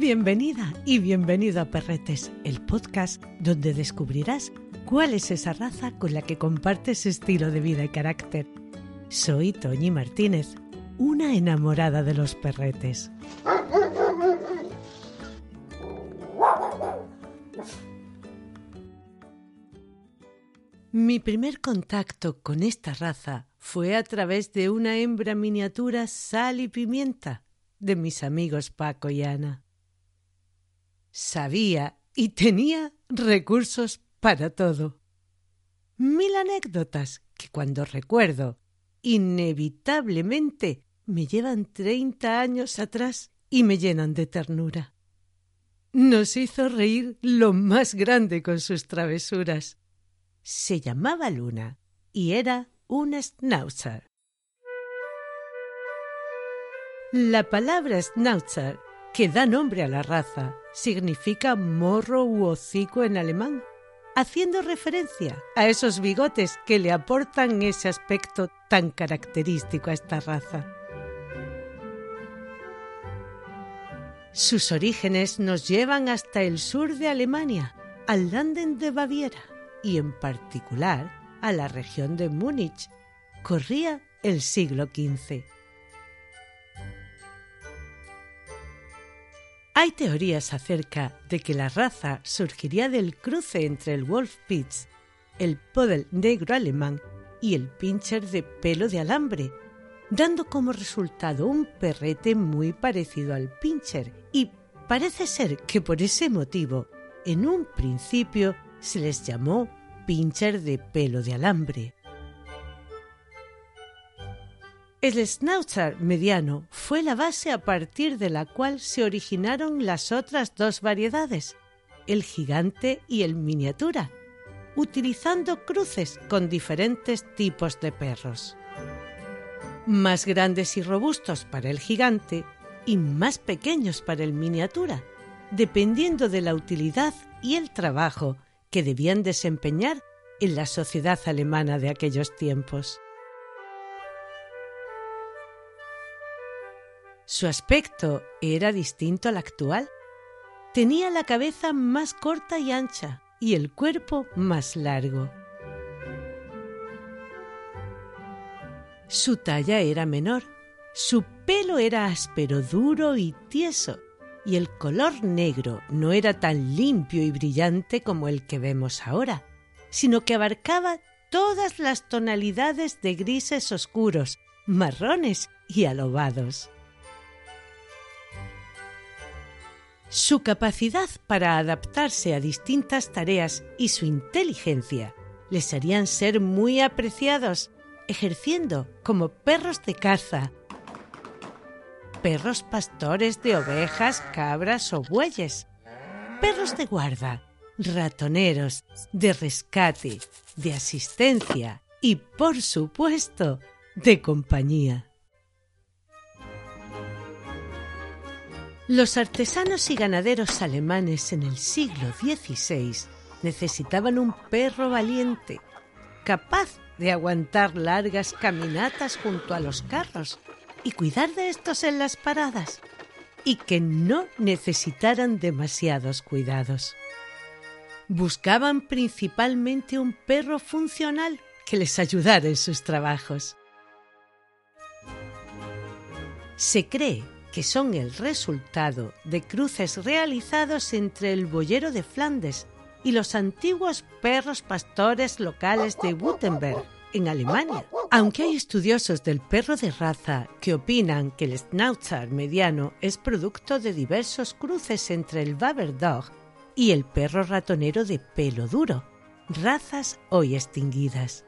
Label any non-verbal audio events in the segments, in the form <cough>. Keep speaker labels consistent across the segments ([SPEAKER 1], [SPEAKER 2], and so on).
[SPEAKER 1] Bienvenida y bienvenido a Perretes, el podcast donde descubrirás cuál es esa raza con la que compartes estilo de vida y carácter. Soy Toñi Martínez, una enamorada de los perretes. Mi primer contacto con esta raza fue a través de una hembra miniatura sal y pimienta de mis amigos Paco y Ana. Sabía y tenía recursos para todo. Mil anécdotas que cuando recuerdo, inevitablemente me llevan treinta años atrás y me llenan de ternura. Nos hizo reír lo más grande con sus travesuras. Se llamaba Luna y era una schnauzer. La palabra schnauzer, que da nombre a la raza, significa morro u hocico en alemán, haciendo referencia a esos bigotes que le aportan ese aspecto tan característico a esta raza. Sus orígenes nos llevan hasta el sur de Alemania, al Landen de Baviera y en particular a la región de Múnich. Corría el siglo XV. Hay teorías acerca de que la raza surgiría del cruce entre el Wolfspitz, el Podel negro alemán y el pincher de pelo de alambre, dando como resultado un perrete muy parecido al pincher y parece ser que por ese motivo en un principio se les llamó pincher de pelo de alambre. El schnauzer mediano fue la base a partir de la cual se originaron las otras dos variedades, el gigante y el miniatura, utilizando cruces con diferentes tipos de perros. Más grandes y robustos para el gigante y más pequeños para el miniatura, dependiendo de la utilidad y el trabajo que debían desempeñar en la sociedad alemana de aquellos tiempos. Su aspecto era distinto al actual. Tenía la cabeza más corta y ancha y el cuerpo más largo. Su talla era menor, su pelo era áspero, duro y tieso, y el color negro no era tan limpio y brillante como el que vemos ahora, sino que abarcaba todas las tonalidades de grises oscuros, marrones y alobados. Su capacidad para adaptarse a distintas tareas y su inteligencia. Les harían ser muy apreciados, ejerciendo como perros de caza, perros pastores de ovejas, cabras o bueyes, perros de guarda, ratoneros, de rescate, de asistencia y, por supuesto, de compañía. Los artesanos y ganaderos alemanes en el siglo XVI necesitaban un perro valiente, capaz de aguantar largas caminatas junto a los carros y cuidar de estos en las paradas, y que no necesitaran demasiados cuidados. Buscaban principalmente un perro funcional que les ayudara en sus trabajos. Se cree que son el resultado de cruces realizados entre el boyero de Flandes y los antiguos perros pastores locales de Württemberg, en Alemania. Aunque hay estudiosos del perro de raza que opinan que el Schnauzer mediano es producto de diversos cruces entre el Dog y el perro ratonero de pelo duro, razas hoy extinguidas.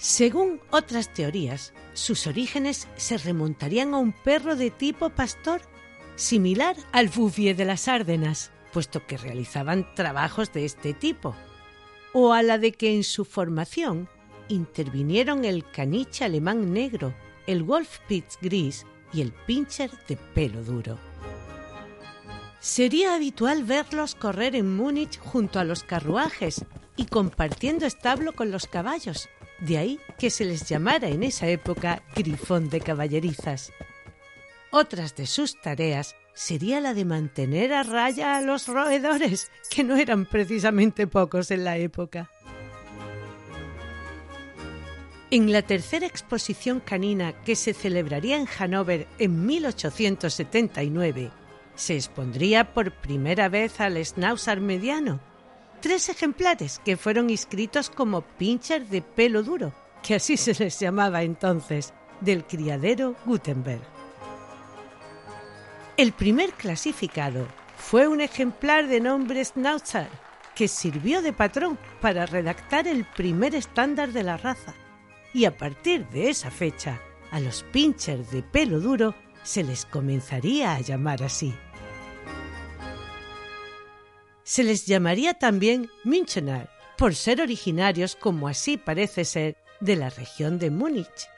[SPEAKER 1] Según otras teorías, sus orígenes se remontarían a un perro de tipo pastor, similar al Bouvier de las Árdenas, puesto que realizaban trabajos de este tipo, o a la de que en su formación intervinieron el caniche alemán negro, el Wolfspitz gris y el pincher de pelo duro. Sería habitual verlos correr en Múnich junto a los carruajes y compartiendo establo con los caballos, de ahí que se les llamara en esa época grifón de caballerizas. Otras de sus tareas sería la de mantener a raya a los roedores, que no eran precisamente pocos en la época. En la tercera exposición canina que se celebraría en Hannover en 1879, se expondría por primera vez al Schnauzer mediano, tres ejemplares que fueron inscritos como pincher de pelo duro, que así se les llamaba entonces, del criadero Gutenberg. El primer clasificado fue un ejemplar de nombre Schnauzer, que sirvió de patrón para redactar el primer estándar de la raza y a partir de esa fecha a los pinchers de pelo duro se les comenzaría a llamar así. Se les llamaría también Münchener, por ser originarios, como así parece ser, de la región de Múnich.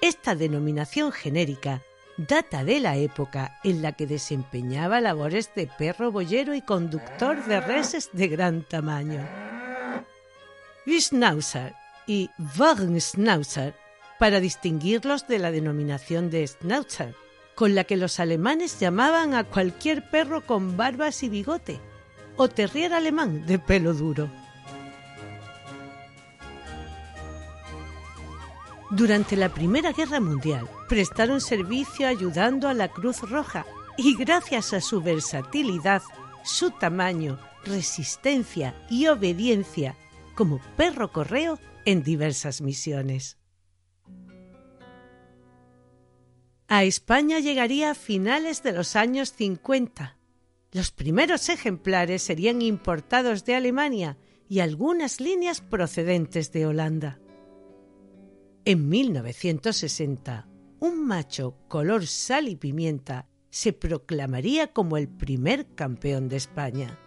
[SPEAKER 1] Esta denominación genérica data de la época en la que desempeñaba labores de perro boyero y conductor de reses de gran tamaño. Schnauzer y Wagenschnauzer para distinguirlos de la denominación de Schnauzer, con la que los alemanes llamaban a cualquier perro con barbas y bigote, o terrier alemán de pelo duro. Durante la Primera Guerra Mundial prestaron servicio ayudando a la Cruz Roja y gracias a su versatilidad, su tamaño, resistencia y obediencia como perro correo en diversas misiones. A España llegaría a finales de los años 50. Los primeros ejemplares serían importados de Alemania y algunas líneas procedentes de Holanda. En 1960, un macho color sal y pimienta se proclamaría como el primer campeón de España.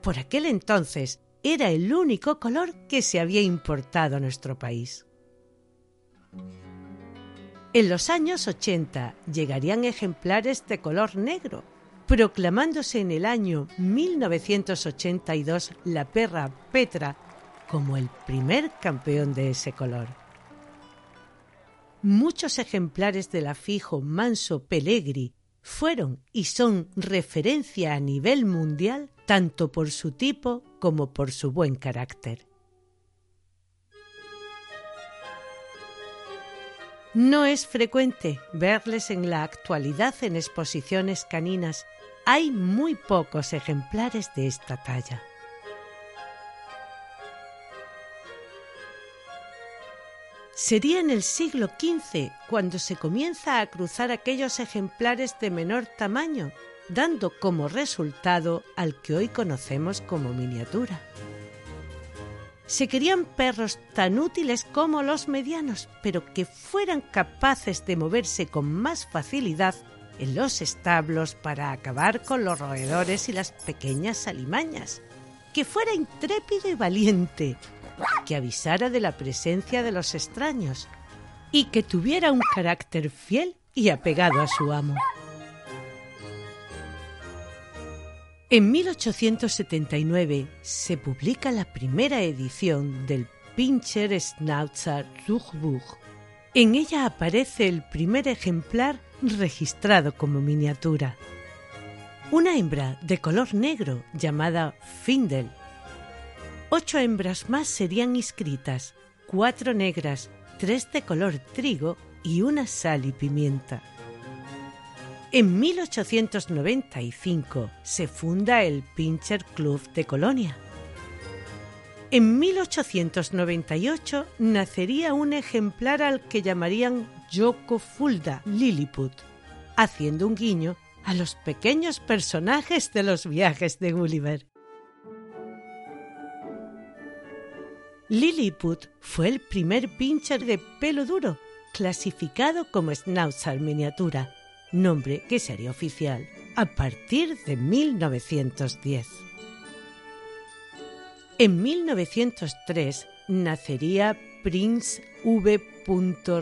[SPEAKER 1] Por aquel entonces era el único color que se había importado a nuestro país. En los años 80 llegarían ejemplares de color negro, proclamándose en el año 1982 la perra Petra como el primer campeón de ese color. Muchos ejemplares del afijo manso Pelegri fueron y son referencia a nivel mundial tanto por su tipo como por su buen carácter. No es frecuente verles en la actualidad en exposiciones caninas. Hay muy pocos ejemplares de esta talla. Sería en el siglo XV cuando se comienza a cruzar aquellos ejemplares de menor tamaño dando como resultado al que hoy conocemos como miniatura. Se querían perros tan útiles como los medianos, pero que fueran capaces de moverse con más facilidad en los establos para acabar con los roedores y las pequeñas alimañas, que fuera intrépido y valiente, que avisara de la presencia de los extraños y que tuviera un carácter fiel y apegado a su amo. En 1879 se publica la primera edición del Pinscher Schnauzer Rugbuch. En ella aparece el primer ejemplar registrado como miniatura. Una hembra de color negro llamada Findel. Ocho hembras más serían inscritas, cuatro negras, tres de color trigo y una sal y pimienta. En 1895 se funda el Pincher Club de Colonia. En 1898 nacería un ejemplar al que llamarían Yoko Fulda Lilliput, haciendo un guiño a los pequeños personajes de los viajes de Gulliver. Lilliput fue el primer pincher de pelo duro, clasificado como Schnauzer miniatura, nombre que sería oficial a partir de 1910. En 1903 nacería Prince V.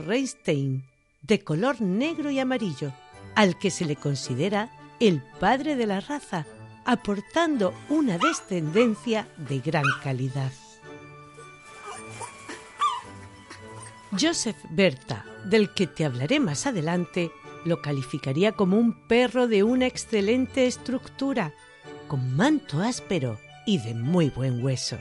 [SPEAKER 1] Reinstein, de color negro y amarillo, al que se le considera el padre de la raza, aportando una descendencia de gran calidad. Joseph Berta, del que te hablaré más adelante, lo calificaría como un perro de una excelente estructura, con manto áspero y de muy buen hueso.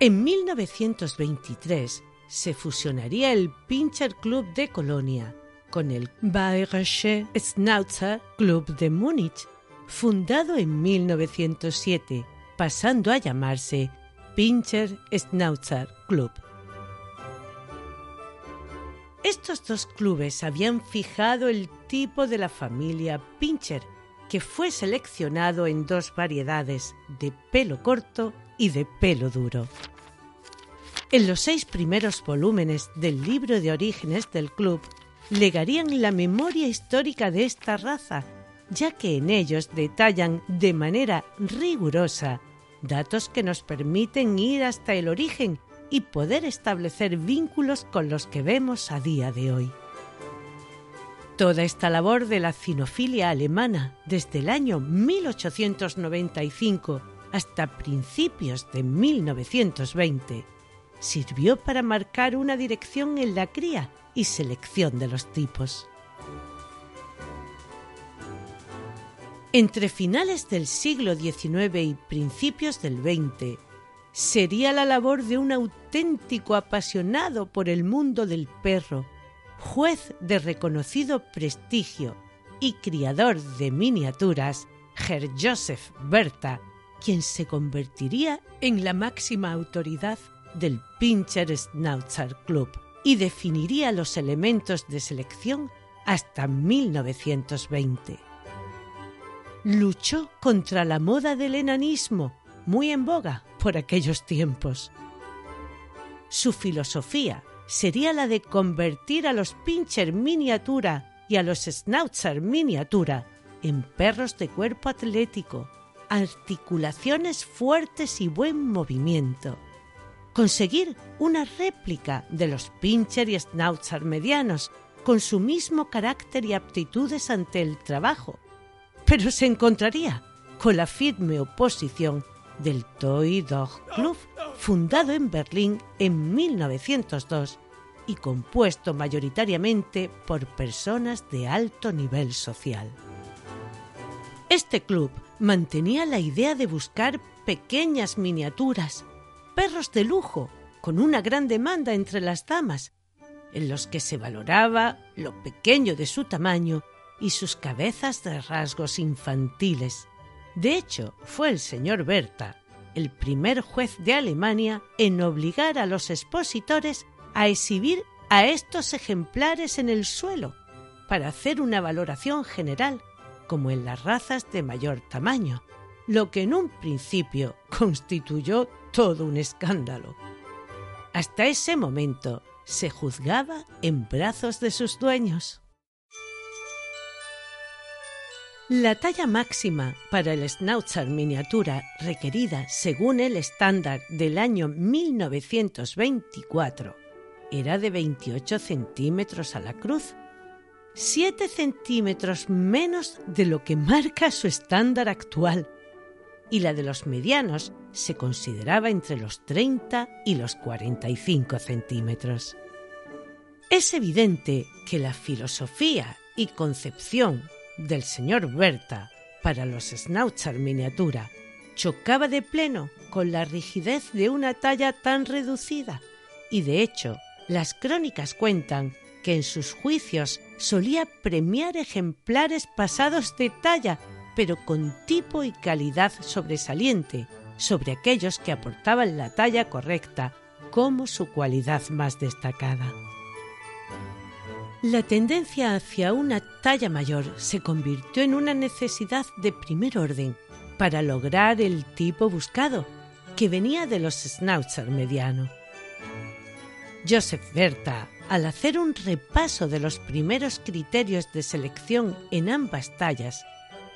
[SPEAKER 1] En 1923 se fusionaría el Pincher Club de Colonia con el Bayerische Schnauzer Club de Múnich, fundado en 1907, pasando a llamarse Pincher Schnauzer Club. Estos dos clubes habían fijado el tipo de la familia Pincher, que fue seleccionado en dos variedades, de pelo corto y de pelo duro. En los seis primeros volúmenes del libro de orígenes del club legarían la memoria histórica de esta raza, ya que en ellos detallan de manera rigurosa datos que nos permiten ir hasta el origen y poder establecer vínculos con los que vemos a día de hoy. Toda esta labor de la cinofilia alemana desde el año 1895 hasta principios de 1920 sirvió para marcar una dirección en la cría y selección de los tipos. Entre finales del siglo XIX y principios del XX, sería la labor de un auténtico apasionado por el mundo del perro, juez de reconocido prestigio y criador de miniaturas, Herr Joseph Berta, quien se convertiría en la máxima autoridad del Pincher Schnauzer Club y definiría los elementos de selección hasta 1920. Luchó contra la moda del enanismo, muy en boga por aquellos tiempos. Su filosofía sería la de convertir a los pincher miniatura y a los schnauzer miniatura en perros de cuerpo atlético, articulaciones fuertes y buen movimiento. Conseguir una réplica de los pincher y schnauzer medianos con su mismo carácter y aptitudes ante el trabajo, pero se encontraría con la firme oposición del Toy Dog Club, fundado en Berlín en 1902 y compuesto mayoritariamente por personas de alto nivel social. Este club mantenía la idea de buscar pequeñas miniaturas, perros de lujo, con una gran demanda entre las damas, en los que se valoraba lo pequeño de su tamaño y sus cabezas de rasgos infantiles, de hecho, fue el señor Berta el primer juez de Alemania en obligar a los expositores a exhibir a estos ejemplares en el suelo para hacer una valoración general, como en las razas de mayor tamaño, lo que en un principio constituyó todo un escándalo. Hasta ese momento se juzgaba en brazos de sus dueños. La talla máxima para el Schnauzer miniatura requerida según el estándar del año 1924 era de 28 centímetros a la cruz, 7 centímetros menos de lo que marca su estándar actual, y la de los medianos se consideraba entre los 30 y los 45 centímetros. Es evidente que la filosofía y concepción del señor Berta para los Schnauzer miniatura chocaba de pleno con la rigidez de una talla tan reducida y de hecho las crónicas cuentan que en sus juicios solía premiar ejemplares pasados de talla pero con tipo y calidad sobresaliente sobre aquellos que aportaban la talla correcta como su cualidad más destacada. La tendencia hacia una talla mayor se convirtió en una necesidad de primer orden para lograr el tipo buscado, que venía de los schnauzer mediano. Joseph Berta, al hacer un repaso de los primeros criterios de selección en ambas tallas,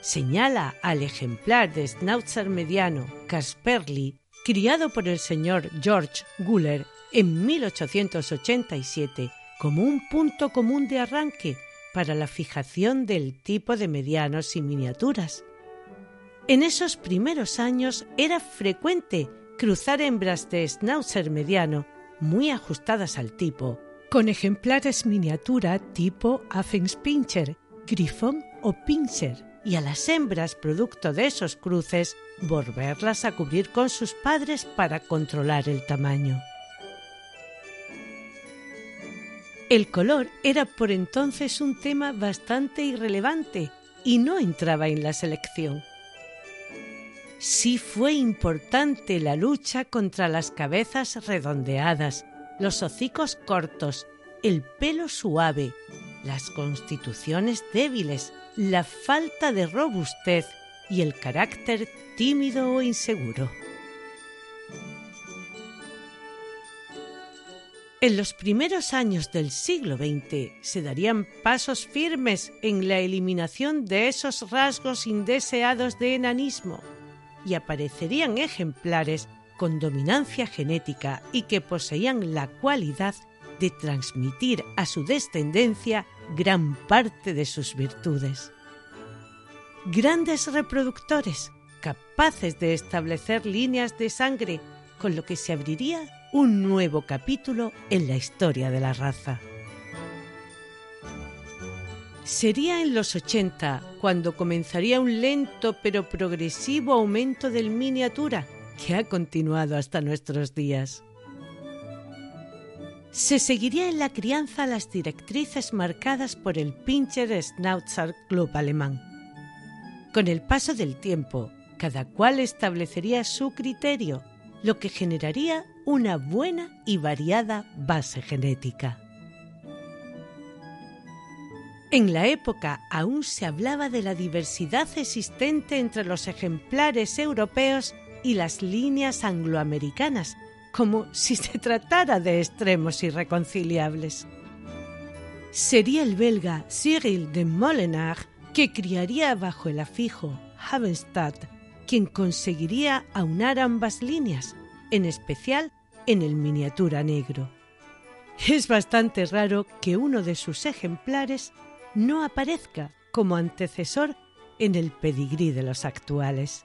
[SPEAKER 1] señala al ejemplar de schnauzer mediano Casperli, criado por el señor George Guller en 1887 como un punto común de arranque para la fijación del tipo de medianos y miniaturas. En esos primeros años era frecuente cruzar hembras de schnauzer mediano muy ajustadas al tipo con ejemplares miniatura tipo Affenspincher, Grifón o Pinscher, y a las hembras producto de esos cruces volverlas a cubrir con sus padres para controlar el tamaño. El color era por entonces un tema bastante irrelevante y no entraba en la selección. Sí fue importante la lucha contra las cabezas redondeadas, los hocicos cortos, el pelo suave, las constituciones débiles, la falta de robustez y el carácter tímido o inseguro. En los primeros años del siglo XX se darían pasos firmes en la eliminación de esos rasgos indeseados de enanismo y aparecerían ejemplares con dominancia genética y que poseían la cualidad de transmitir a su descendencia gran parte de sus virtudes. Grandes reproductores capaces de establecer líneas de sangre con lo que se abriría un nuevo capítulo en la historia de la raza. Sería en los 80 cuando comenzaría un lento pero progresivo aumento del miniatura que ha continuado hasta nuestros días. Se seguiría en la crianza las directrices marcadas por el Pinscher Schnauzer Club alemán. Con el paso del tiempo, cada cual establecería su criterio, lo que generaría una buena y variada base genética. En la época aún se hablaba de la diversidad existente entre los ejemplares europeos y las líneas angloamericanas, como si se <laughs> tratara de extremos irreconciliables. Sería el belga Cyril de Molenaar que criaría bajo el afijo Havenstadt quien conseguiría aunar ambas líneas, en especial en el miniatura negro. Es bastante raro que uno de sus ejemplares no aparezca como antecesor en el pedigrí de los actuales.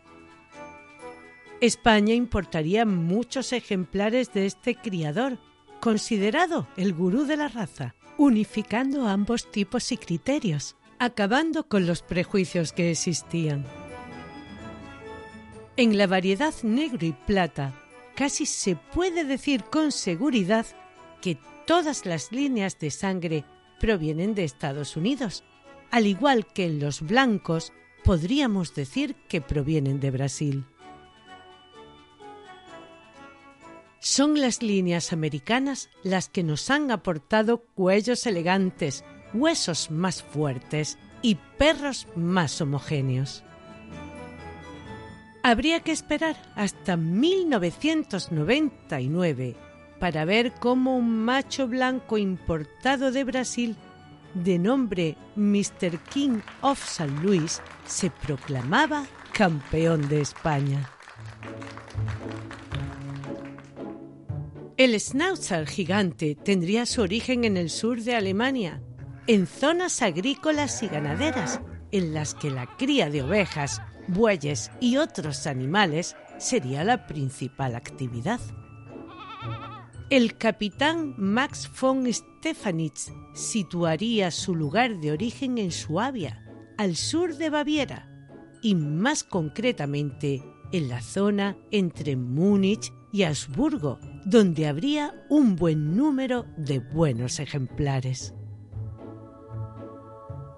[SPEAKER 1] España importaría muchos ejemplares de este criador, considerado el gurú de la raza, unificando ambos tipos y criterios, acabando con los prejuicios que existían. En la variedad negro y plata casi se puede decir con seguridad que todas las líneas de sangre provienen de Estados Unidos, al igual que en los blancos podríamos decir que provienen de Brasil. Son las líneas americanas las que nos han aportado cuellos elegantes, huesos más fuertes y perros más homogéneos. Habría que esperar hasta 1999 para ver cómo un macho blanco importado de Brasil de nombre Mr. King of San Luis se proclamaba campeón de España. El Schnauzer gigante tendría su origen en el sur de Alemania, en zonas agrícolas y ganaderas, en las que la cría de ovejas bueyes y otros animales sería la principal actividad. El capitán Max von Stefanitz situaría su lugar de origen en Suabia, al sur de Baviera, y más concretamente en la zona entre Múnich y Habsburgo, donde habría un buen número de buenos ejemplares.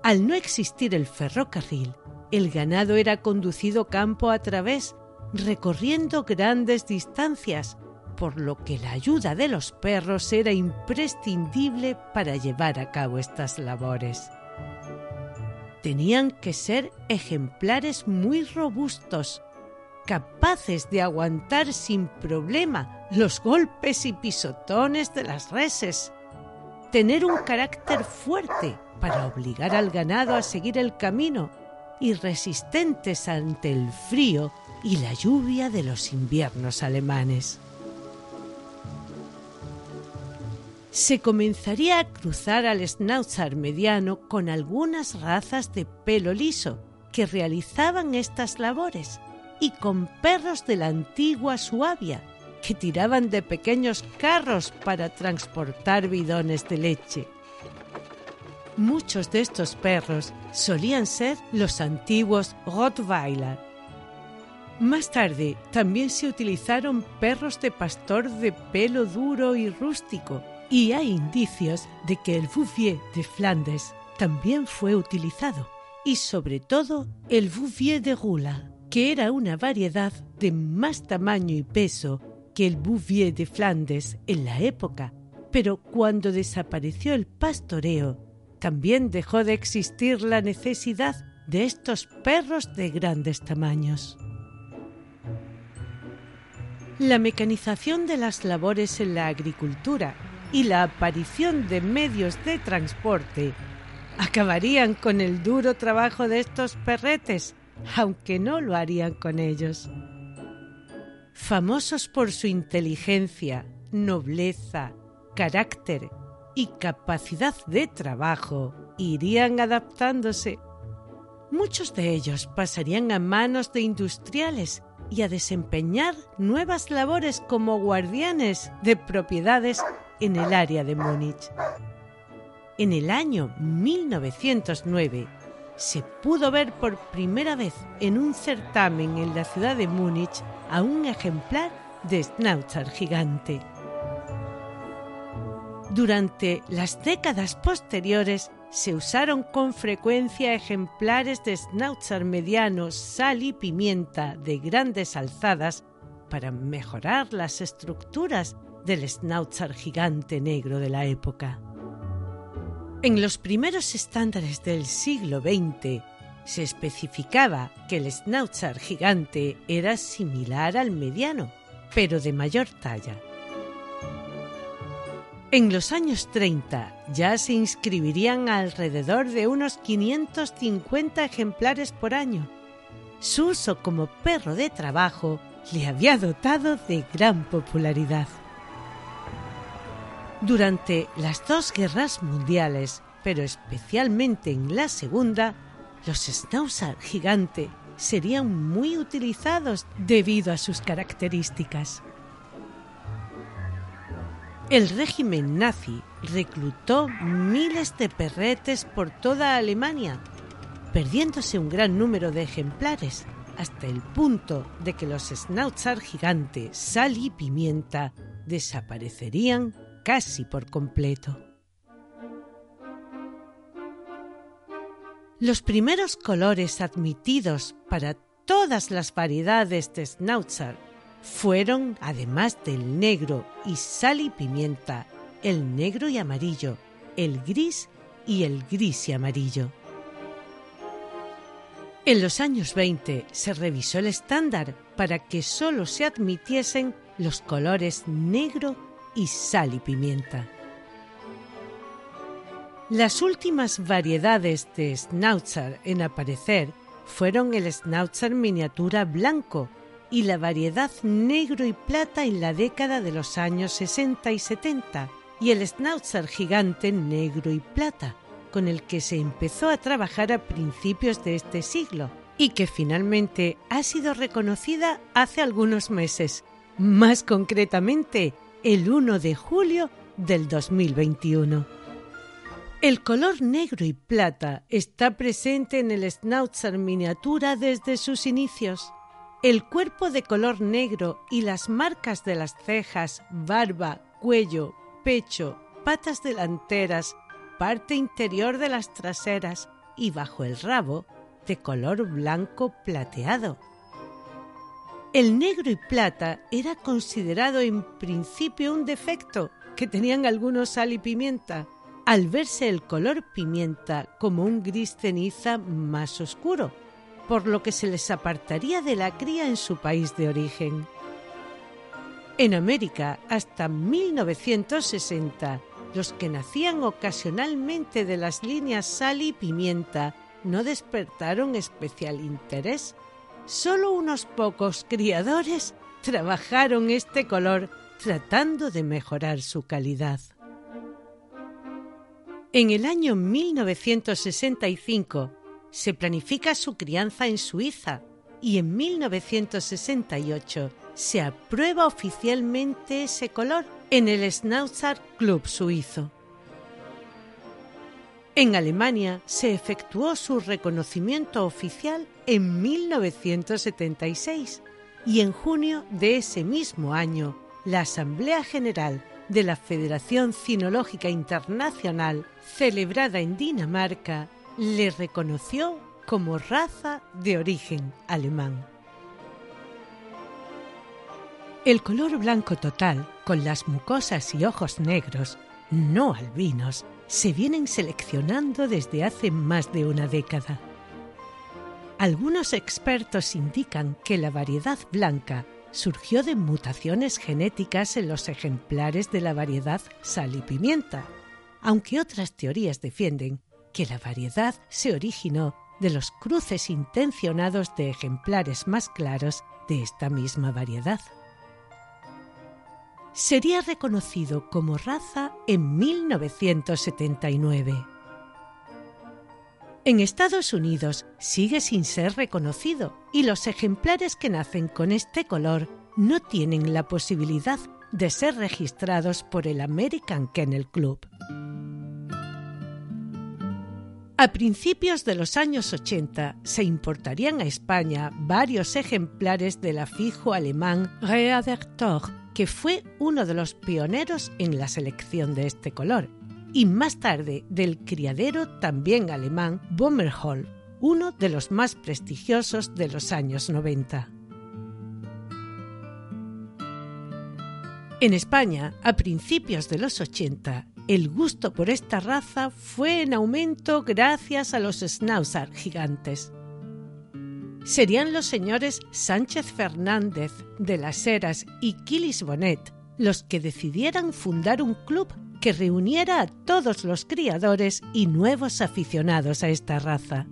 [SPEAKER 1] Al no existir el ferrocarril, el ganado era conducido campo a través, recorriendo grandes distancias, por lo que la ayuda de los perros era imprescindible para llevar a cabo estas labores. Tenían que ser ejemplares muy robustos, capaces de aguantar sin problema los golpes y pisotones de las reses, tener un carácter fuerte para obligar al ganado a seguir el camino y resistentes ante el frío y la lluvia de los inviernos alemanes. Se comenzaría a cruzar al Schnauzer mediano con algunas razas de pelo liso que realizaban estas labores y con perros de la antigua Suabia, que tiraban de pequeños carros para transportar bidones de leche. Muchos de estos perros solían ser los antiguos Rottweiler. Más tarde también se utilizaron perros de pastor de pelo duro y rústico, y hay indicios de que el Bouvier de Flandes también fue utilizado, y sobre todo el Bouvier de Rula, que era una variedad de más tamaño y peso que el Bouvier de Flandes en la época, pero cuando desapareció el pastoreo, también dejó de existir la necesidad de estos perros de grandes tamaños. La mecanización de las labores en la agricultura y la aparición de medios de transporte acabarían con el duro trabajo de estos perretes, aunque no lo harían con ellos. Famosos por su inteligencia, nobleza, carácter y capacidad de trabajo, irían adaptándose. Muchos de ellos pasarían a manos de industriales y a desempeñar nuevas labores como guardianes de propiedades en el área de Múnich. En el año 1909 se pudo ver por primera vez en un certamen en la ciudad de Múnich a un ejemplar de Schnauzer gigante. Durante las décadas posteriores se usaron con frecuencia ejemplares de Schnauzer medianos, sal y pimienta de grandes alzadas para mejorar las estructuras del Schnauzer gigante negro de la época. En los primeros estándares del siglo XX se especificaba que el Schnauzer gigante era similar al mediano, pero de mayor talla. En los años 30 ya se inscribirían alrededor de unos 550 ejemplares por año. Su uso como perro de trabajo le había dotado de gran popularidad. Durante las dos guerras mundiales, pero especialmente en la segunda, los Schnauzer gigante serían muy utilizados debido a sus características. El régimen nazi reclutó miles de perretes por toda Alemania, perdiéndose un gran número de ejemplares, hasta el punto de que los Schnauzer gigante, sal y pimienta desaparecerían casi por completo. Los primeros colores admitidos para todas las variedades de Schnauzer fueron, además del negro y sal y pimienta, el negro y amarillo, el gris y el gris y amarillo. En los años 20 se revisó el estándar para que solo se admitiesen los colores negro y sal y pimienta. Las últimas variedades de Schnauzer en aparecer fueron el Schnauzer miniatura blanco y la variedad negro y plata en la década de los años 60 y 70 y el Schnauzer gigante negro y plata, con el que se empezó a trabajar a principios de este siglo y que finalmente ha sido reconocida hace algunos meses, más concretamente el 1 de julio del 2021. El color negro y plata está presente en el Schnauzer miniatura desde sus inicios. El cuerpo de color negro y las marcas de las cejas, barba, cuello, pecho, patas delanteras, parte interior de las traseras y bajo el rabo de color blanco plateado. El negro y plata era considerado en principio un defecto que tenían algunos sal y pimienta, al verse el color pimienta como un gris ceniza más oscuro, por lo que se les apartaría de la cría en su país de origen. En América, hasta 1960, los que nacían ocasionalmente de las líneas sal y pimienta no despertaron especial interés. Solo unos pocos criadores trabajaron este color tratando de mejorar su calidad. En el año 1965 se planifica su crianza en Suiza y en 1968 se aprueba oficialmente ese color en el Schnauzer Club suizo. En Alemania se efectuó su reconocimiento oficial en 1976 y en junio de ese mismo año la Asamblea General de la Federación Cinológica Internacional, celebrada en Dinamarca, le reconoció como raza de origen alemán. El color blanco total, con las mucosas y ojos negros, no albinos, se vienen seleccionando desde hace más de una década. Algunos expertos indican que la variedad blanca surgió de mutaciones genéticas en los ejemplares de la variedad sal y pimienta, aunque otras teorías defienden que la variedad se originó de los cruces intencionados de ejemplares más claros de esta misma variedad. Sería reconocido como raza en 1979. En Estados Unidos sigue sin ser reconocido y los ejemplares que nacen con este color no tienen la posibilidad de ser registrados por el American Kennel Club. A principios de los años 80 se importarían a España varios ejemplares del afijo alemán Readertor, que fue uno de los pioneros en la selección de este color, y más tarde del criadero también alemán Bommerhol, uno de los más prestigiosos de los años 90. En España, a principios de los 80, el gusto por esta raza fue en aumento gracias a los Schnauzer gigantes. Serían los señores Sánchez Fernández de las Heras y Quilis Bonet los que decidieran fundar un club que reuniera a todos los criadores y nuevos aficionados a esta raza.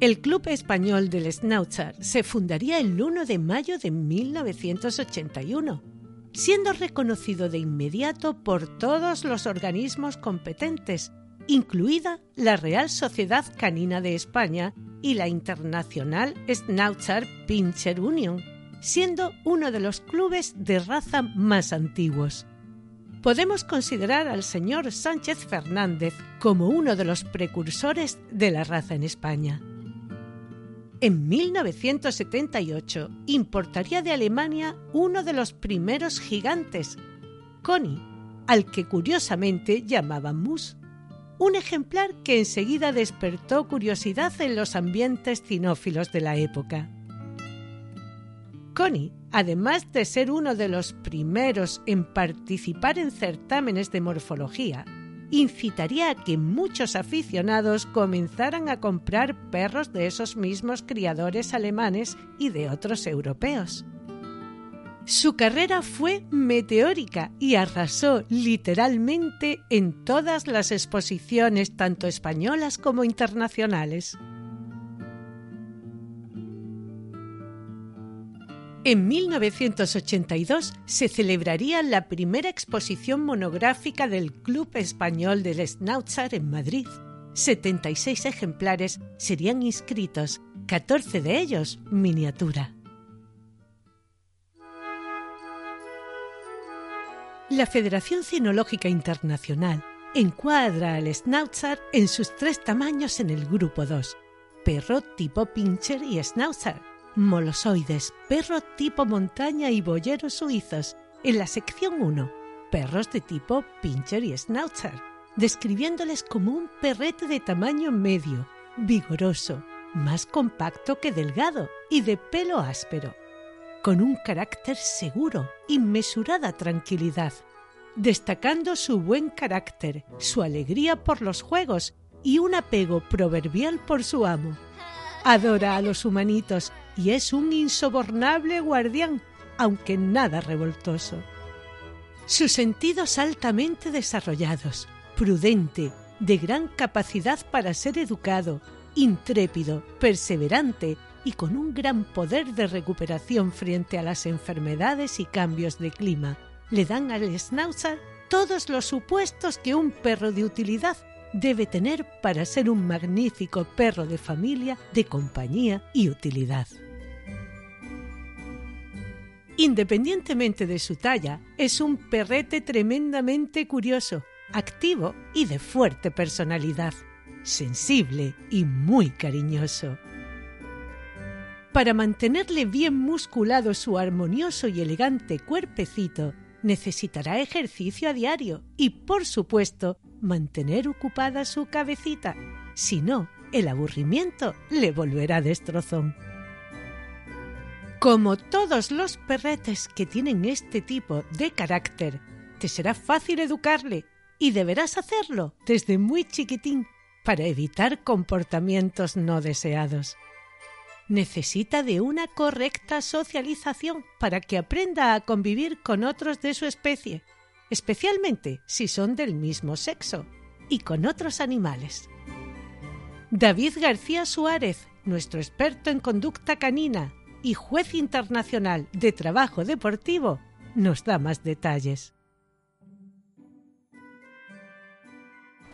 [SPEAKER 1] El Club Español del Schnauzer se fundaría el 1 de mayo de 1981 siendo reconocido de inmediato por todos los organismos competentes, incluida la Real Sociedad Canina de España y la Internacional Schnauzer Pinscher Union, siendo uno de los clubes de raza más antiguos. Podemos considerar al señor Sánchez Fernández como uno de los precursores de la raza en España. En 1978 importaría de Alemania uno de los primeros gigantes, Connie, al que curiosamente llamaban Mus, un ejemplar que enseguida despertó curiosidad en los ambientes cinófilos de la época. Connie, además de ser uno de los primeros en participar en certámenes de morfología, incitaría a que muchos aficionados comenzaran a comprar perros de esos mismos criadores alemanes y de otros europeos. Su carrera fue meteórica y arrasó literalmente en todas las exposiciones tanto españolas como internacionales. En 1982 se celebraría la primera exposición monográfica del Club Español del Schnauzer en Madrid. 76 ejemplares serían inscritos, 14 de ellos miniatura. La Federación Cinológica Internacional encuadra al Schnauzer en sus tres tamaños en el grupo 2, perro tipo pincher y Schnauzer, molosoides, perro tipo montaña y boyeros suizos, en la sección 1, perros de tipo pincher y schnauzer, describiéndoles como un perrete de tamaño medio, vigoroso, más compacto que delgado y de pelo áspero, con un carácter seguro y mesurada tranquilidad, destacando su buen carácter, su alegría por los juegos y un apego proverbial por su amo. Adora a los humanitos y es un insobornable guardián, aunque nada revoltoso. Sus sentidos altamente desarrollados, prudente, de gran capacidad para ser educado, intrépido, perseverante y con un gran poder de recuperación frente a las enfermedades y cambios de clima, le dan al Schnauzer todos los supuestos que un perro de utilidad debe tener para ser un magnífico perro de familia, de compañía y utilidad. Independientemente de su talla, es un perrete tremendamente curioso, activo y de fuerte personalidad, sensible y muy cariñoso. Para mantenerle bien musculado su armonioso y elegante cuerpecito, necesitará ejercicio a diario y, por supuesto, mantener ocupada su cabecita. Si no, el aburrimiento le volverá destrozón. Como todos los perretes que tienen este tipo de carácter, te será fácil educarle y deberás hacerlo desde muy chiquitín para evitar comportamientos no deseados. Necesita de una correcta socialización para que aprenda a convivir con otros de su especie, especialmente si son del mismo sexo, y con otros animales. David García Suárez, nuestro experto en conducta canina y juez internacional de trabajo deportivo, nos da más detalles.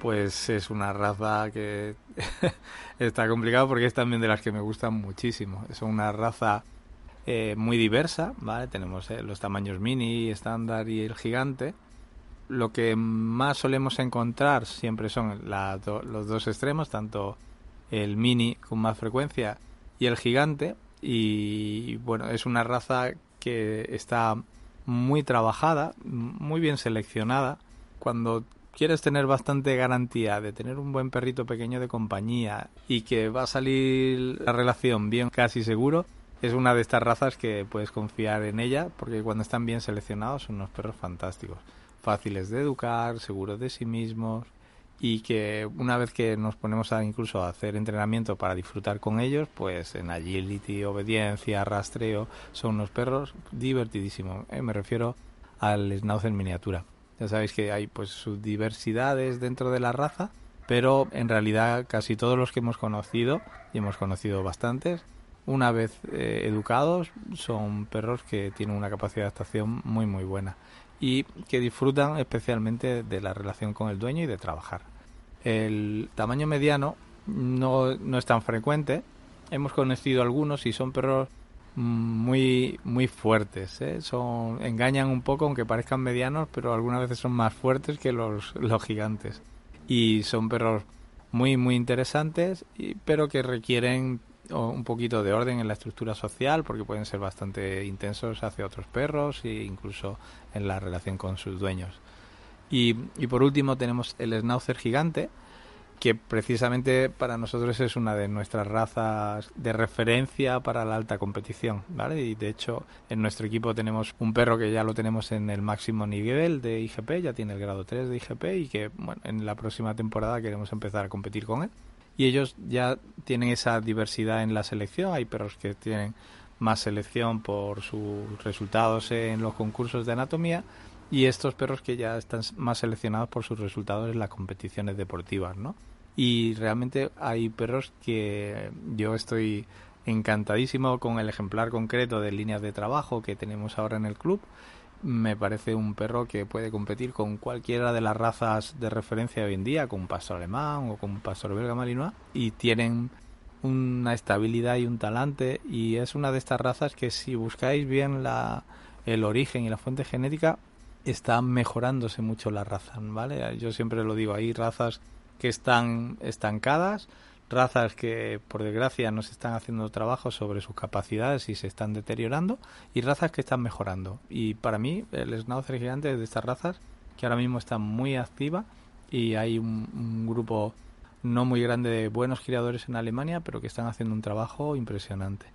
[SPEAKER 2] Pues es una raza que <laughs> está complicado porque es también de las que me gustan muchísimo. Es una raza eh, muy diversa, ¿vale? Tenemos eh, los tamaños mini, estándar y el gigante. Lo que más solemos encontrar siempre son los dos extremos, tanto el mini con más frecuencia y el gigante, y bueno, es una raza que está muy trabajada, muy bien seleccionada. Cuando quieres tener bastante garantía de tener un buen perrito pequeño de compañía y que va a salir la relación bien casi seguro, es una de estas razas que puedes confiar en ella porque cuando están bien seleccionados son unos perros fantásticos, fáciles de educar, seguros de sí mismos y que una vez que nos ponemos a incluso a hacer entrenamiento para disfrutar con ellos, pues en agility, obediencia, rastreo, son unos perros divertidísimos. Eh, me refiero al schnauzer miniatura. Ya sabéis que hay pues subdiversidades dentro de la raza, pero en realidad casi todos los que hemos conocido, y hemos conocido bastantes, una vez eh, educados, son perros que tienen una capacidad de adaptación muy muy buena y que disfrutan especialmente de la relación con el dueño y de trabajar. El tamaño mediano no, no es tan frecuente. Hemos conocido algunos y son perros muy muy fuertes ¿eh? son engañan un poco aunque parezcan medianos pero algunas veces son más fuertes que los, los gigantes y son perros muy muy interesantes pero que requieren un poquito de orden en la estructura social porque pueden ser bastante intensos hacia otros perros e incluso en la relación con sus dueños. Y, y por último tenemos el schnauzer gigante, que precisamente para nosotros es una de nuestras razas de referencia para la alta competición, ¿vale? Y de hecho en nuestro equipo tenemos un perro que ya lo tenemos en el máximo nivel de IGP, ya tiene el grado 3 de IGP y que bueno, en la próxima temporada queremos empezar a competir con él y ellos ya tienen esa diversidad en la selección. Hay perros que tienen más selección por sus resultados en los concursos de anatomía y estos perros que ya están más seleccionados por sus resultados en las competiciones deportivas, ¿no? Y realmente hay perros que yo estoy encantadísimo con el ejemplar concreto de líneas de trabajo que tenemos ahora en el club me parece un perro que puede competir con cualquiera de las razas de referencia hoy en día, con un pastor alemán o con un pastor belga malinois, y tienen una estabilidad y un talante, y es una de estas razas que si buscáis bien la, el origen y la fuente genética, está mejorándose mucho la raza, ¿vale? Yo siempre lo digo, hay razas que están estancadas, razas que por desgracia no se están haciendo trabajo sobre sus capacidades y se están deteriorando y razas que están mejorando. Y para mí el schnauzer gigante es de estas razas que ahora mismo está muy activa y hay un, grupo no muy grande de buenos criadores en Alemania pero que están haciendo un trabajo impresionante.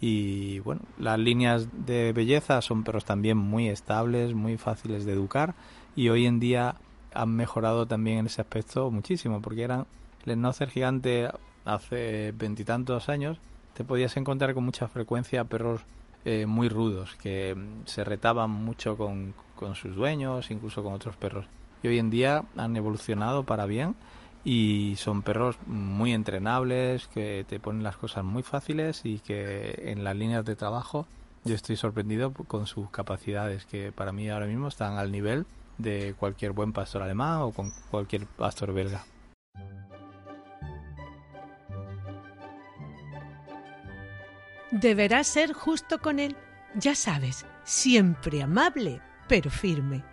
[SPEAKER 2] Y bueno las líneas de belleza son perros también muy estables muy fáciles de educar y hoy en día han mejorado también en ese aspecto muchísimo porque eran Schnauzer gigante hace veintitantos años, te podías encontrar con mucha frecuencia perros eh, muy rudos, que mm, se retaban mucho con, con sus dueños, incluso con otros perros. Y hoy en día han evolucionado para bien y son perros muy entrenables, que te ponen las cosas muy fáciles y que en las líneas de trabajo yo estoy sorprendido con sus capacidades, que para mí ahora mismo están al nivel de cualquier buen pastor alemán o con cualquier pastor belga.
[SPEAKER 1] Deberás ser justo con él. Ya sabes, siempre amable, pero firme.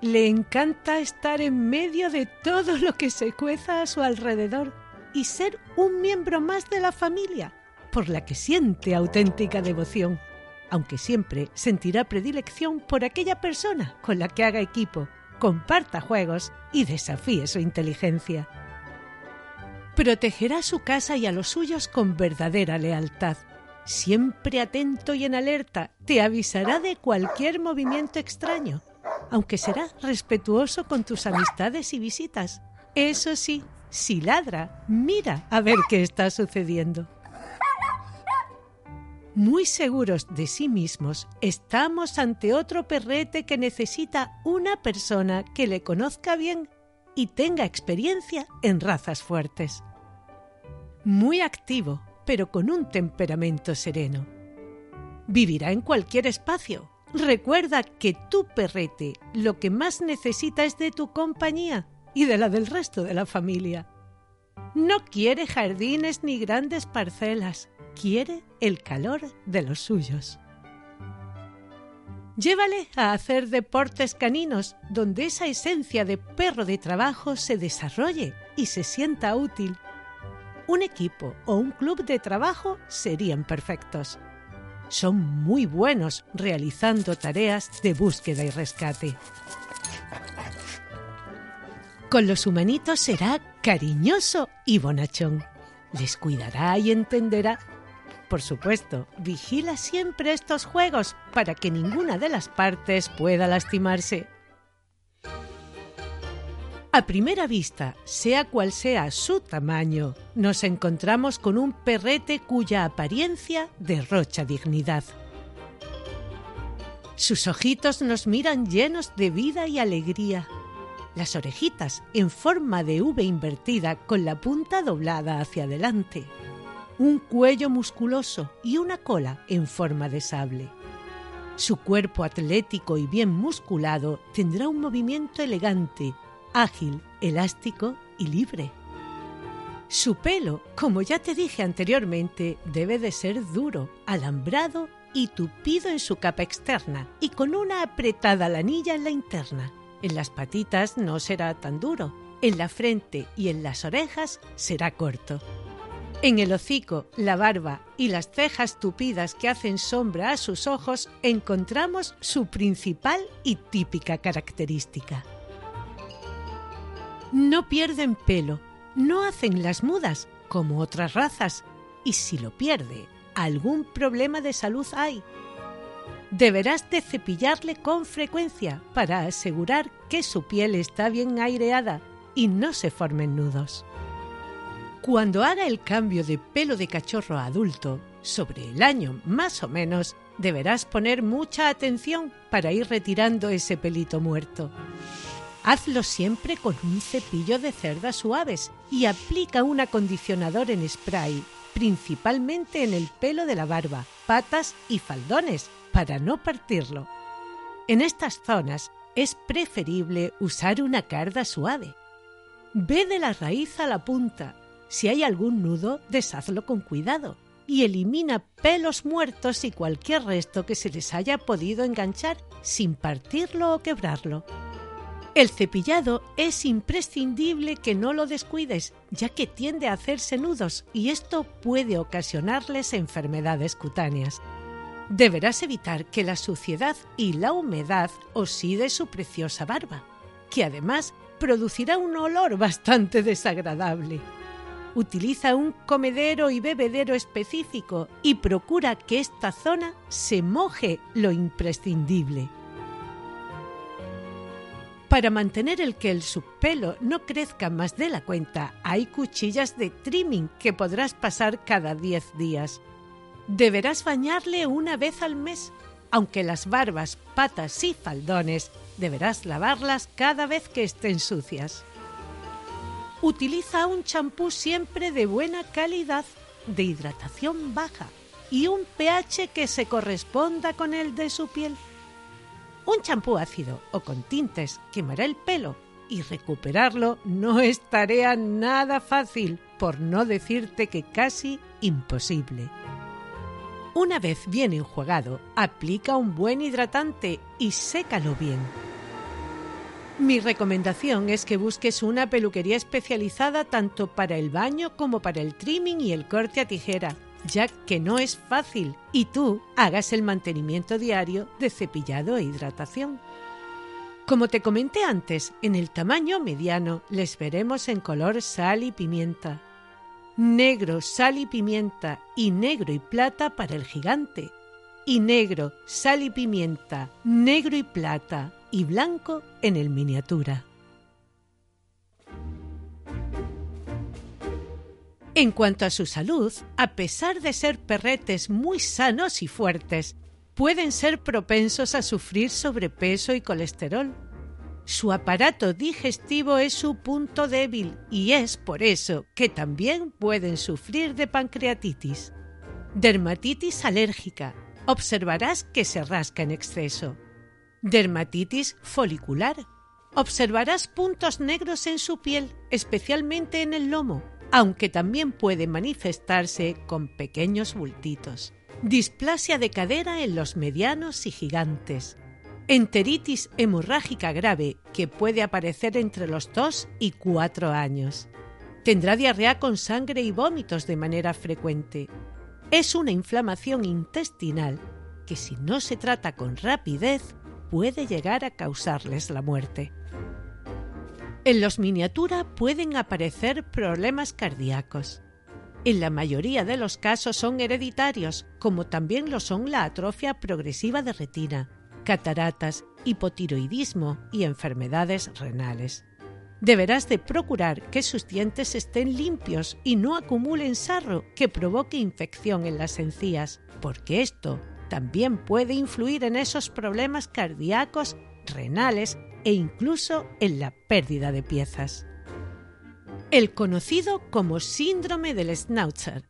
[SPEAKER 1] Le encanta estar en medio de todo lo que se cueza a su alrededor y ser un miembro más de la familia, por la que siente auténtica devoción, aunque siempre sentirá predilección por aquella persona con la que haga equipo, comparta juegos y desafíe su inteligencia. Protegerá su casa y a los suyos con verdadera lealtad. Siempre atento y en alerta, te avisará de cualquier movimiento extraño aunque será respetuoso con tus amistades y visitas. Eso sí, si ladra, mira a ver qué está sucediendo. Muy seguros de sí mismos, estamos ante otro perrete que necesita una persona que le conozca bien y tenga experiencia en razas fuertes. Muy activo, pero con un temperamento sereno. Vivirá en cualquier espacio, Recuerda que tu perrete lo que más necesita es de tu compañía y de la del resto de la familia. No quiere jardines ni grandes parcelas, quiere el calor de los suyos. Llévale a hacer deportes caninos donde esa esencia de perro de trabajo se desarrolle y se sienta útil. Un equipo o un club de trabajo serían perfectos son muy buenos realizando tareas de búsqueda y rescate. Con los humanitos será cariñoso y bonachón. Les cuidará y entenderá. Por supuesto, vigila siempre estos juegos para que ninguna de las partes pueda lastimarse. A primera vista, sea cual sea su tamaño, nos encontramos con un perrete cuya apariencia derrocha dignidad. Sus ojitos nos miran llenos de vida y alegría. Las orejitas en forma de V invertida con la punta doblada hacia adelante. Un cuello musculoso y una cola en forma de sable. Su cuerpo atlético y bien musculado tendrá un movimiento elegante ágil, elástico y libre. Su pelo, como ya te dije anteriormente, debe de ser duro, alambrado y tupido en su capa externa y con una apretada lanilla en la interna. En las patitas no será tan duro, en la frente y en las orejas será corto. En el hocico, la barba y las cejas tupidas que hacen sombra a sus ojos encontramos su principal y típica característica. No pierden pelo, no hacen las mudas como otras razas, y si lo pierde, algún problema de salud hay. Deberás de cepillarle con frecuencia para asegurar que su piel está bien aireada y no se formen nudos. Cuando haga el cambio de pelo de cachorro a adulto, sobre el año más o menos, deberás poner mucha atención para ir retirando ese pelito muerto. Hazlo siempre con un cepillo de cerdas suaves y aplica un acondicionador en spray, principalmente en el pelo de la barba, patas y faldones, para no partirlo. En estas zonas es preferible usar una carda suave. Ve de la raíz a la punta. Si hay algún nudo, deshazlo con cuidado y elimina pelos muertos y cualquier resto que se les haya podido enganchar sin partirlo o quebrarlo. El cepillado es imprescindible que no lo descuides, ya que tiende a hacerse nudos y esto puede ocasionarles enfermedades cutáneas. Deberás evitar que la suciedad y la humedad oside su preciosa barba, que además producirá un olor bastante desagradable. Utiliza un comedero y bebedero específico y procura que esta zona se moje lo imprescindible. Para mantener el que el subpelo no crezca más de la cuenta, hay cuchillas de trimming que podrás pasar cada 10 días. Deberás bañarle una vez al mes, aunque las barbas, patas y faldones deberás lavarlas cada vez que estén sucias. Utiliza un champú siempre de buena calidad, de hidratación baja y un pH que se corresponda con el de su piel. Un champú ácido o con tintes quemará el pelo y recuperarlo no es tarea nada fácil, por no decirte que casi imposible. Una vez bien enjuagado, aplica un buen hidratante y sécalo bien. Mi recomendación es que busques una peluquería especializada tanto para el baño como para el trimming y el corte a tijera, ya que no es fácil, y tú hagas el mantenimiento diario de cepillado e hidratación. Como te comenté antes, en el tamaño mediano les veremos en color sal y pimienta, negro, sal y pimienta. Y negro y plata para el gigante, y negro, sal y pimienta, negro y plata y blanco en el miniatura. En cuanto a su salud, a pesar de ser perretes muy sanos y fuertes, pueden ser propensos a sufrir sobrepeso y colesterol su aparato digestivo es su punto débil y es por eso que también pueden sufrir de pancreatitis. Dermatitis alérgica. Observarás que se rasca en exceso. Dermatitis folicular. Observarás puntos negros en su piel, especialmente en el lomo, aunque también puede manifestarse con pequeños bultitos. Displasia de cadera en los medianos y gigantes Enteritis hemorrágica grave que puede aparecer entre los 2 y 4 años. Tendrá diarrea con sangre y vómitos de manera frecuente. Es una inflamación intestinal que si no se trata con rapidez puede llegar a causarles la muerte. En los miniatura pueden aparecer problemas cardíacos. En la mayoría de los casos son hereditarios, como también lo son la atrofia progresiva de retina, cataratas, hipotiroidismo y enfermedades renales. Deberás de procurar que sus dientes estén limpios y no acumulen sarro que provoque infección en las encías, porque esto también puede influir en esos problemas cardíacos, renales e incluso en la pérdida de piezas. El conocido como síndrome del Schnauzer,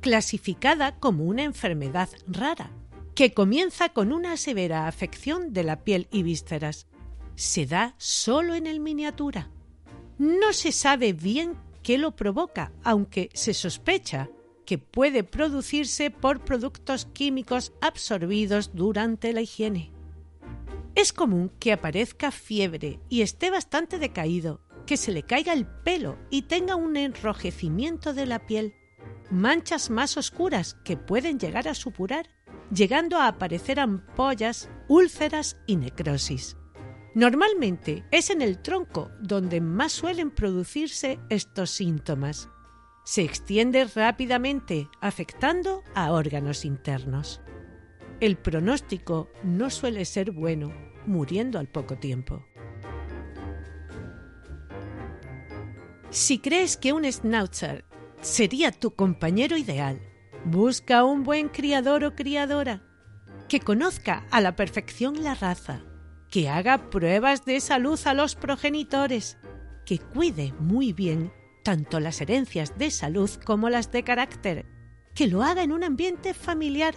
[SPEAKER 1] clasificada como una enfermedad rara, que comienza con una severa afección de la piel y vísceras. Se da solo en el miniatura. No se sabe bien qué lo provoca, aunque se sospecha que puede producirse por productos químicos absorbidos durante la higiene. Es común que aparezca fiebre y esté bastante decaído, que se le caiga el pelo y tenga un enrojecimiento de la piel, manchas más oscuras que pueden llegar a supurar llegando a aparecer ampollas, úlceras y necrosis. Normalmente es en el tronco donde más suelen producirse estos síntomas. Se extiende rápidamente, afectando a órganos internos. El pronóstico no suele ser bueno, muriendo al poco tiempo. Si crees que un schnauzer sería tu compañero ideal Busca un buen criador o criadora que conozca a la perfección la raza, que haga pruebas de salud a los progenitores, que cuide muy bien tanto las herencias de salud como las de carácter, que lo haga en un ambiente familiar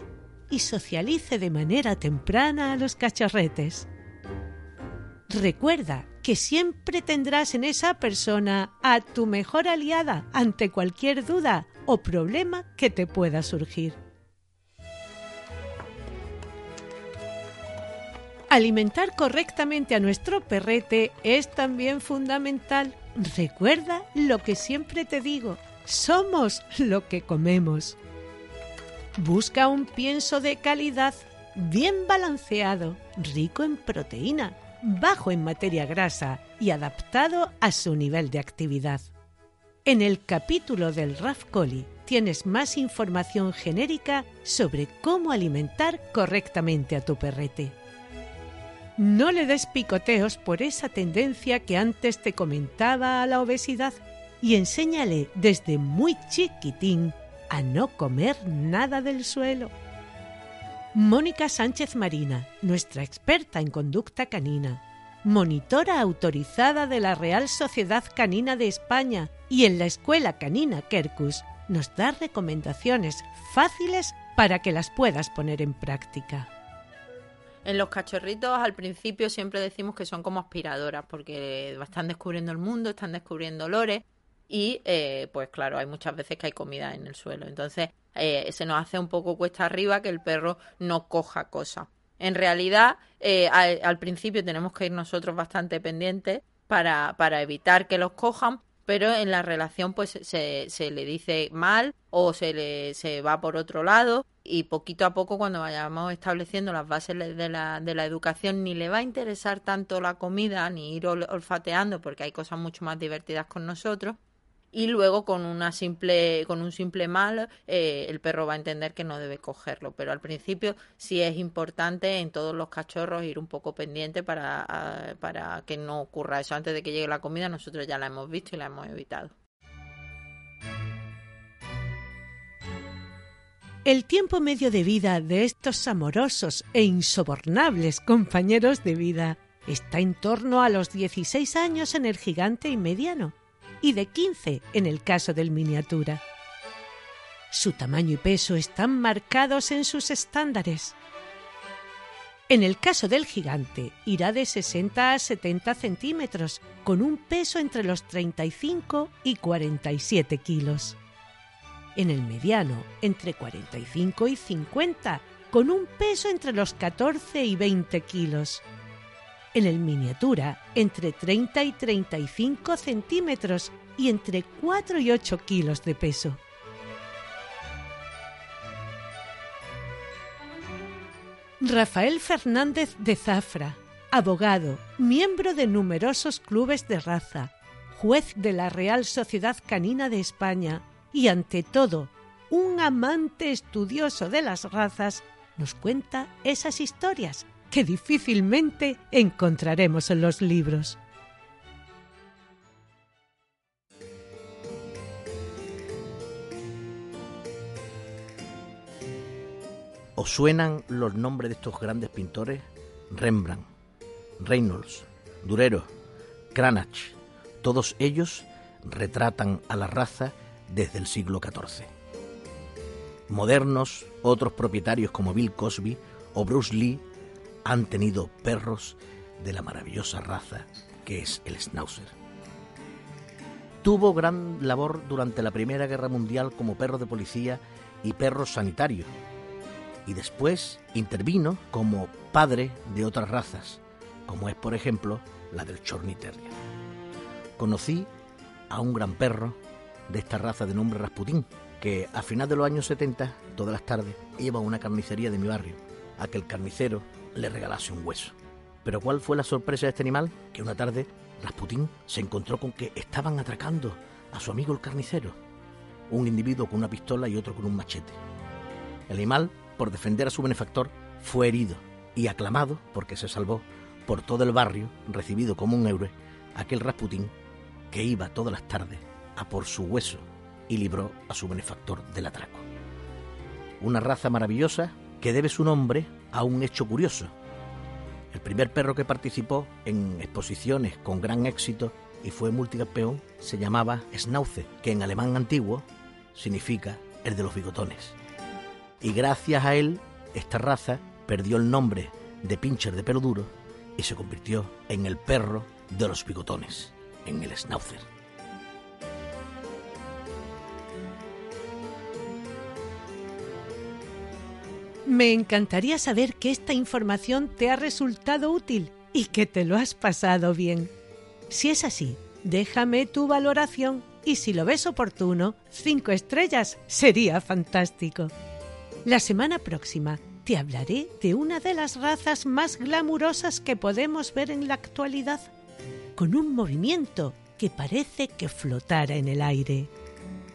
[SPEAKER 1] y socialice de manera temprana a los cachorretes. Recuerda que siempre tendrás en esa persona a tu mejor aliada ante cualquier duda o problema que te pueda surgir. Alimentar correctamente a nuestro perrete es también fundamental. Recuerda lo que siempre te digo, somos lo que comemos. Busca un pienso de calidad, bien balanceado, rico en proteína, bajo en materia grasa y adaptado a su nivel de actividad. En el capítulo del RAF Coli tienes más información genérica sobre cómo alimentar correctamente a tu perrete. No le des picoteos por esa tendencia que antes te comentaba a la obesidad y enséñale desde muy chiquitín a no comer nada del suelo. Mónica Sánchez Marina, nuestra experta en conducta canina, monitora autorizada de la Real Sociedad Canina de España y en la Escuela Canina Kerkus, nos da recomendaciones fáciles para que las puedas poner en práctica.
[SPEAKER 3] En los cachorritos al principio siempre decimos que son como aspiradoras porque están descubriendo el mundo, están descubriendo olores y eh, pues claro, hay muchas veces que hay comida en el suelo. Entonces eh, se nos hace un poco cuesta arriba que el perro no coja cosas. En realidad, eh, al, principio tenemos que ir nosotros bastante pendientes para, para evitar que los cojan, pero en la relación pues se, se le dice mal o se le se va por otro lado y poquito a poco cuando vayamos estableciendo las bases de la, de la educación ni le va a interesar tanto la comida ni ir olfateando porque hay cosas mucho más divertidas con nosotros y luego con una simple con un simple mal eh, el perro va a entender que no debe cogerlo. Pero al principio sí es importante en todos los cachorros ir un poco pendiente para, para que no ocurra eso. Antes de que llegue la comida nosotros ya la hemos visto y la hemos evitado.
[SPEAKER 1] El tiempo medio de vida de estos amorosos e insobornables compañeros de vida está en torno a los 16 años en el gigante y mediano y de 15 en el caso del miniatura. Su tamaño y peso están marcados en sus estándares. En el caso del gigante, irá de 60 a 70 centímetros, con un peso entre los 35 y 47 kilos. En el mediano, entre 45 y 50, con un peso entre los 14 y 20 kilos en el miniatura entre 30 y 35 centímetros y entre 4 y 8 kilos de peso. Rafael Fernández de Zafra, abogado, miembro de numerosos clubes de raza, juez de la Real Sociedad Canina de España y, ante todo, un amante estudioso de las razas, nos cuenta esas historias que difícilmente encontraremos en los libros.
[SPEAKER 4] ¿Os suenan los nombres de estos grandes pintores? Rembrandt, Reynolds, Durero, Cranach, todos ellos retratan a la raza desde el siglo XIV. Modernos, otros propietarios como Bill Cosby o Bruce Lee han tenido perros de la maravillosa raza que es el Schnauzer. Tuvo gran labor durante la Primera Guerra Mundial como perro de policía y perro sanitario, y después intervino como padre de otras razas, como es por ejemplo la del Chorny. Conocí a un gran perro de esta raza de nombre Rasputín, que a final de los años 70, todas las tardes, iba a una carnicería de mi barrio, a que el carnicero le regalase un hueso. Pero ¿cuál fue la sorpresa de este animal? Que una tarde Rasputín se encontró con que estaban atracando a su amigo el carnicero, un individuo con una pistola y otro con un machete. El animal, por defender a su benefactor, fue herido y aclamado, porque se salvó, por todo el barrio, recibido como un héroe, aquel Rasputín que iba todas las tardes a por su hueso y libró a su benefactor del atraco. Una raza maravillosa que debe su nombre a un hecho curioso. El primer perro que participó en exposiciones con gran éxito y fue multicampeón se llamaba Schnauze, que en alemán antiguo significa el de los bigotones. Y gracias a él, esta raza perdió el nombre de pincher de pelo duro y se convirtió en el perro de los bigotones, en el Schnauzer.
[SPEAKER 1] Me encantaría saber que esta información te ha resultado útil y que te lo has pasado bien. Si es así, déjame tu valoración y si lo ves oportuno, cinco estrellas sería fantástico. La semana próxima te hablaré de una de las razas más glamurosas que podemos ver en la actualidad, con un movimiento que parece que flotara en el aire.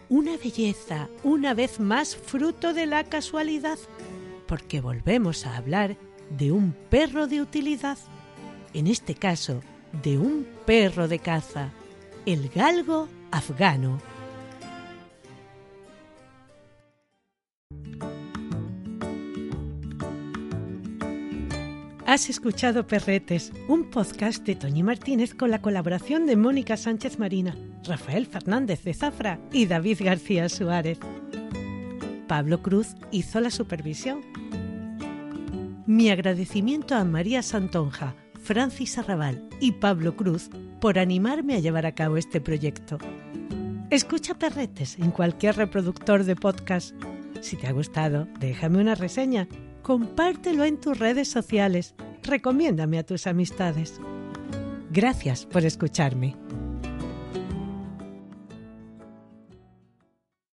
[SPEAKER 1] Una belleza, una vez más, fruto de la casualidad porque volvemos a hablar de un perro de utilidad, en este caso de un perro de caza, el galgo afgano. Has escuchado Perretes, un podcast de Toñi Martínez con la colaboración de Mónica Sánchez Marina, Rafael Fernández de Zafra y David García Suárez. Pablo Cruz hizo la supervisión. Mi agradecimiento a María Santonja, Francis Arrabal y Pablo Cruz por animarme a llevar a cabo este proyecto. Escucha Perretes en cualquier reproductor de podcast. Si te ha gustado, déjame una reseña, compártelo en tus redes sociales, recomiéndame a tus amistades. Gracias por escucharme.